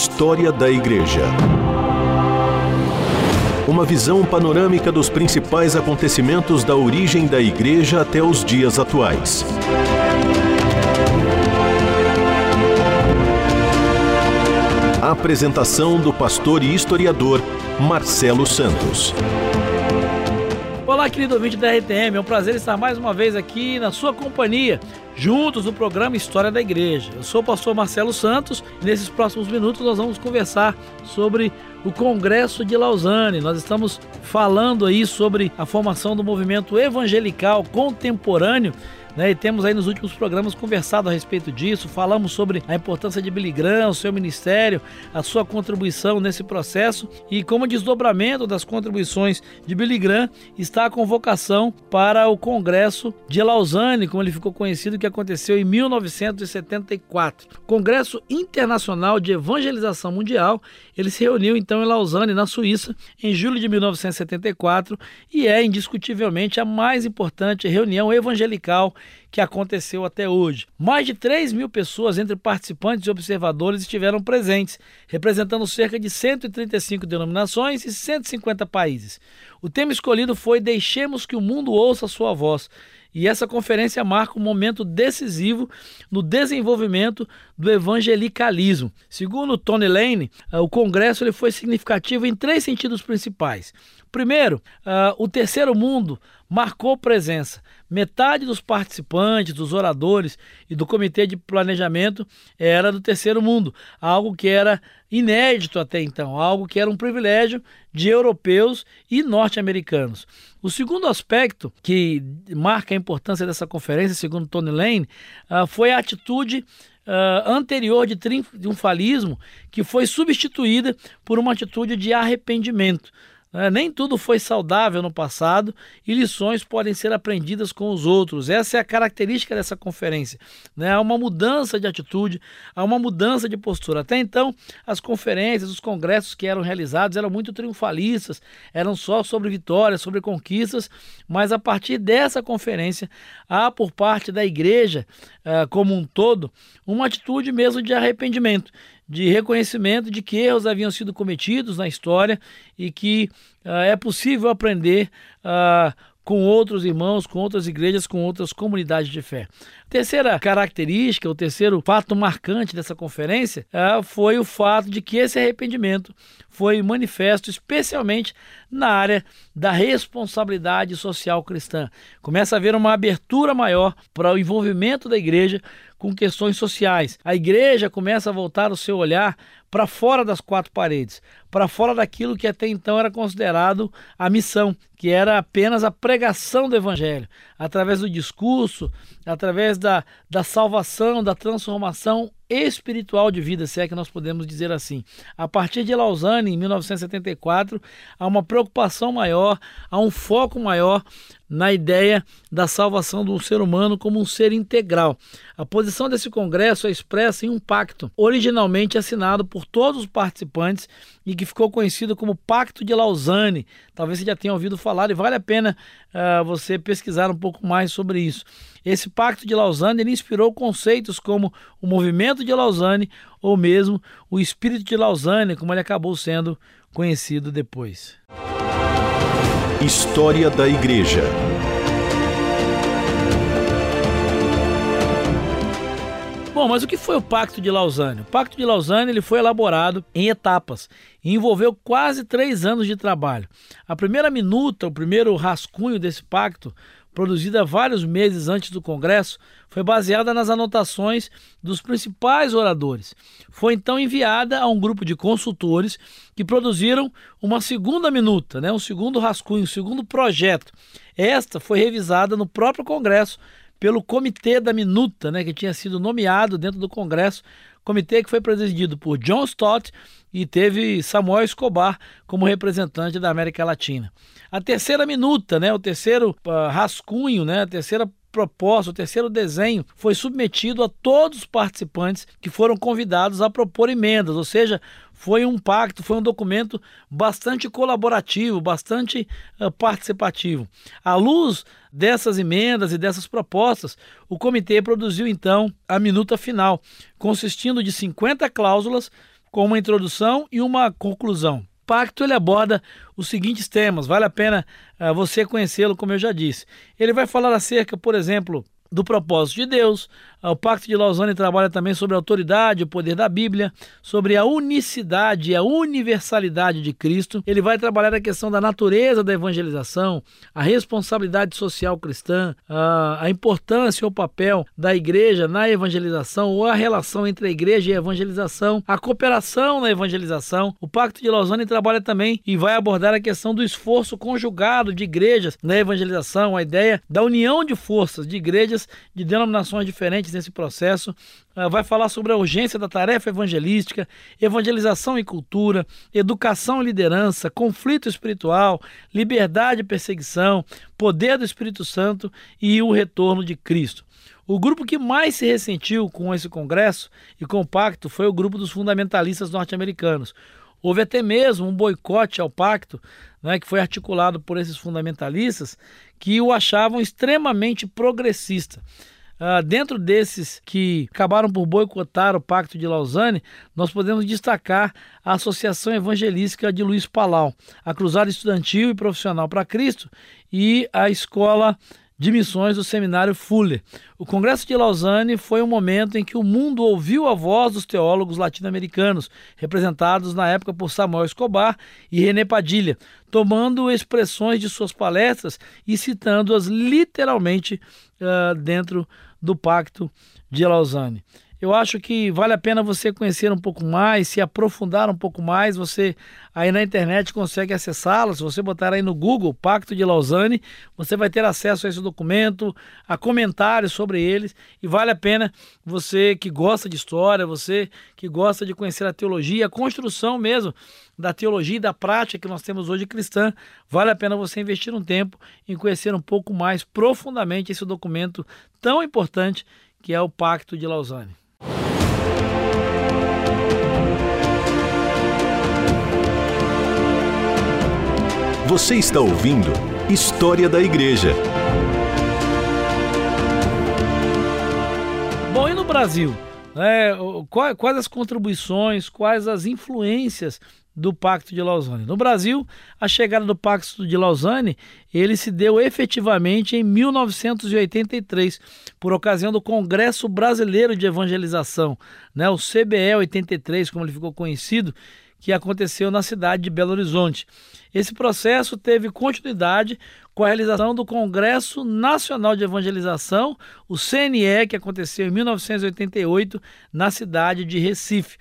História da Igreja. Uma visão panorâmica dos principais acontecimentos da origem da Igreja até os dias atuais. A apresentação do pastor e historiador Marcelo Santos. Olá, querido ouvinte da RTM, é um prazer estar mais uma vez aqui na sua companhia, juntos no programa História da Igreja. Eu sou o pastor Marcelo Santos e nesses próximos minutos nós vamos conversar sobre o Congresso de Lausanne. Nós estamos falando aí sobre a formação do movimento evangelical contemporâneo né? E temos aí nos últimos programas conversado a respeito disso, falamos sobre a importância de Billy Graham, o seu ministério, a sua contribuição nesse processo e como desdobramento das contribuições de Billy Graham está a convocação para o Congresso de Lausanne, como ele ficou conhecido, que aconteceu em 1974. Congresso Internacional de Evangelização Mundial, ele se reuniu então em Lausanne, na Suíça, em julho de 1974 e é indiscutivelmente a mais importante reunião evangelical que aconteceu até hoje. Mais de 3 mil pessoas, entre participantes e observadores, estiveram presentes, representando cerca de 135 denominações e 150 países. O tema escolhido foi Deixemos que o mundo ouça a sua voz. E essa conferência marca um momento decisivo no desenvolvimento do evangelicalismo. Segundo Tony Lane, eh, o congresso ele foi significativo em três sentidos principais. Primeiro, uh, o terceiro mundo marcou presença. Metade dos participantes, dos oradores e do comitê de planejamento era do terceiro mundo, algo que era inédito até então, algo que era um privilégio de europeus e norte-americanos. O segundo aspecto que marca a importância dessa conferência, segundo Tony Lane, uh, foi a atitude uh, anterior de triunfalismo que foi substituída por uma atitude de arrependimento. É, nem tudo foi saudável no passado e lições podem ser aprendidas com os outros. Essa é a característica dessa conferência. Né? Há uma mudança de atitude, há uma mudança de postura. Até então, as conferências, os congressos que eram realizados eram muito triunfalistas, eram só sobre vitórias, sobre conquistas, mas a partir dessa conferência, há por parte da igreja uh, como um todo uma atitude mesmo de arrependimento de reconhecimento de que erros haviam sido cometidos na história e que uh, é possível aprender uh, com outros irmãos, com outras igrejas, com outras comunidades de fé. Terceira característica, o terceiro fato marcante dessa conferência uh, foi o fato de que esse arrependimento foi manifesto especialmente na área da responsabilidade social cristã. Começa a haver uma abertura maior para o envolvimento da igreja com questões sociais. A igreja começa a voltar o seu olhar para fora das quatro paredes, para fora daquilo que até então era considerado a missão, que era apenas a pregação do evangelho, através do discurso, através da, da salvação, da transformação espiritual de vida, se é que nós podemos dizer assim. A partir de Lausanne, em 1974, há uma preocupação maior, há um foco maior na ideia da salvação do ser humano como um ser integral. A posição desse congresso é expressa em um pacto, originalmente assinado por todos os participantes e que ficou conhecido como Pacto de Lausanne. Talvez você já tenha ouvido falar e vale a pena uh, você pesquisar um pouco mais sobre isso. Esse Pacto de Lausanne inspirou conceitos como o movimento de Lausanne ou mesmo o espírito de Lausanne, como ele acabou sendo conhecido depois. História da Igreja. Bom, mas o que foi o Pacto de Lausanne? O Pacto de Lausanne ele foi elaborado em etapas e envolveu quase três anos de trabalho. A primeira minuta, o primeiro rascunho desse pacto, produzida vários meses antes do Congresso, foi baseada nas anotações dos principais oradores. Foi então enviada a um grupo de consultores que produziram uma segunda minuta, né, um segundo rascunho, um segundo projeto. Esta foi revisada no próprio Congresso pelo Comitê da Minuta, né, que tinha sido nomeado dentro do Congresso, comitê que foi presidido por John Stott e teve Samuel Escobar como representante da América Latina. A terceira minuta, né, o terceiro uh, rascunho, né, a terceira proposta, o terceiro desenho foi submetido a todos os participantes que foram convidados a propor emendas, ou seja, foi um pacto, foi um documento bastante colaborativo, bastante uh, participativo. À luz dessas emendas e dessas propostas, o comitê produziu então a minuta final, consistindo de 50 cláusulas com uma introdução e uma conclusão. Pacto ele aborda os seguintes temas, vale a pena uh, você conhecê-lo, como eu já disse. Ele vai falar acerca, por exemplo, do propósito de Deus. O Pacto de Lausanne trabalha também sobre a autoridade, o poder da Bíblia, sobre a unicidade e a universalidade de Cristo. Ele vai trabalhar a questão da natureza da evangelização, a responsabilidade social cristã, a, importância ou papel da igreja na evangelização ou a relação entre a igreja e a evangelização, a cooperação na evangelização. O Pacto de Lausanne trabalha também e vai abordar a questão do esforço conjugado de igrejas na evangelização, a ideia da união de forças de igrejas de denominações diferentes nesse processo. Uh, vai falar sobre a urgência da tarefa evangelística, evangelização e cultura, educação e liderança, conflito espiritual, liberdade e perseguição, poder do Espírito Santo e o retorno de Cristo. O grupo que mais se ressentiu com esse congresso e com o pacto foi o grupo dos fundamentalistas norte-americanos. Houve até mesmo um boicote ao pacto, né, que foi articulado por esses fundamentalistas, que o achavam extremamente progressista. Uh, dentro desses que acabaram por boicotar o Pacto de Lausanne, nós podemos destacar a Associação Evangelística de Luiz Palau, a Cruzada Estudantil e Profissional para Cristo e a Escola de missões do seminário Fuller. O Congresso de Lausanne foi um momento em que o mundo ouviu a voz dos teólogos latino-americanos, representados na época por Samuel Escobar e René Padilha, tomando expressões de suas palestras e citando-as literalmente uh, dentro do Pacto de Lausanne. Eu acho que vale a pena você conhecer um pouco mais, se aprofundar um pouco mais. Você aí na internet consegue acessá-lo. Se você botar aí no Google Pacto de Lausanne, você vai ter acesso a esse documento, a comentários sobre eles. E vale a pena você que gosta de história, você que gosta de conhecer a teologia, a construção mesmo da teologia e da prática que nós temos hoje cristã, vale a pena você investir um tempo em conhecer um pouco mais profundamente esse documento tão importante que é o Pacto de Lausanne. Você está ouvindo História da Igreja. Bom, e no Brasil? É, quais, as contribuições, quais as influências do Pacto de Lausanne. No Brasil, a chegada do Pacto de Lausanne, ele se deu efetivamente em 1983, por ocasião do Congresso Brasileiro de Evangelização, né, o CBE 83, como ele ficou conhecido, que aconteceu na cidade de Belo Horizonte. Esse processo teve continuidade com a realização do Congresso Nacional de Evangelização, o CNE, que aconteceu em 1988 na cidade de Recife.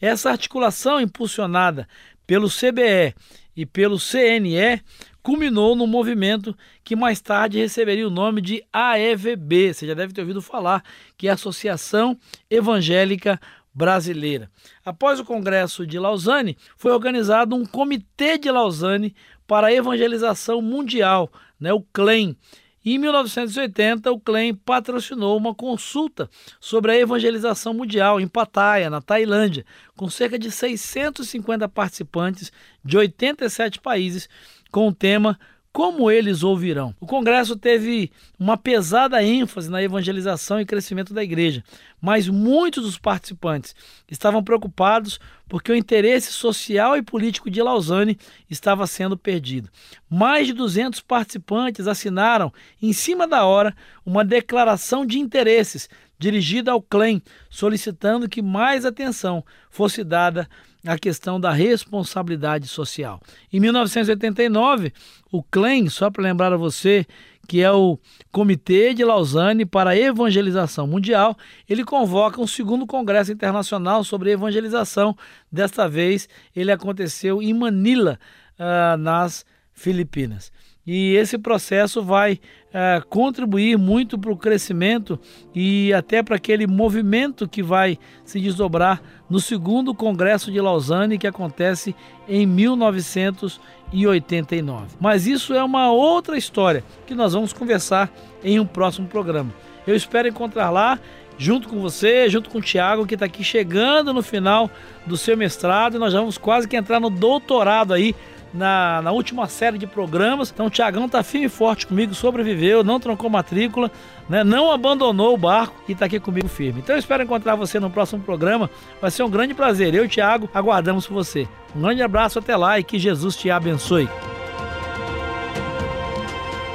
Essa articulação impulsionada pelo CBE e pelo CNE culminou no movimento que mais tarde receberia o nome de AEVB. Você já deve ter ouvido falar, que é a Associação Evangélica brasileira. Após o Congresso de Lausanne, foi organizado um Comitê de Lausanne para a Evangelização Mundial, né, o CLEM. E em 1980, o CLEM patrocinou uma consulta sobre a evangelização mundial em Pattaya, na Tailândia, com cerca de 650 participantes de 87 países, com o tema como eles ouvirão? O Congresso teve uma pesada ênfase na evangelização e crescimento da igreja, mas muitos dos participantes estavam preocupados porque o interesse social e político de Lausanne estava sendo perdido. Mais de 200 participantes assinaram, em cima da hora, uma declaração de interesses dirigida ao CLEM, solicitando que mais atenção fosse dada à questão da responsabilidade social. Em 1989, o CLEM, só para lembrar a você, que é o Comitê de Lausanne para a Evangelização Mundial, ele convoca um segundo Congresso Internacional sobre Evangelização. Desta vez, ele aconteceu em Manila, uh, nas Filipinas. E esse processo vai é, contribuir muito para o crescimento e até para aquele movimento que vai se desdobrar no segundo Congresso de Lausanne, que acontece em 1989. Mas isso é uma outra história que nós vamos conversar em um próximo programa. Eu espero encontrar lá junto com você, junto com o Tiago, que está aqui chegando no final do seu mestrado, e nós já vamos quase que entrar no doutorado aí na, na última série de programas. Então o Tiagão tá firme e forte comigo, sobreviveu, não troncou matrícula, né? não abandonou o barco e está aqui comigo firme. Então eu espero encontrar você no próximo programa. Vai ser um grande prazer. Eu e o Tiago aguardamos por você. Um grande abraço até lá e que Jesus te abençoe.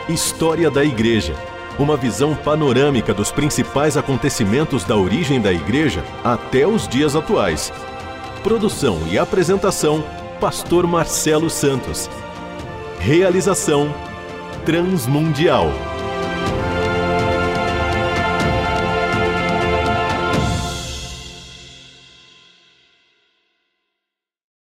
História da Igreja. Uma visão panorâmica dos principais acontecimentos da origem da Igreja até os dias atuais. Produção e apresentação: Pastor Marcelo Santos. Realização: Transmundial.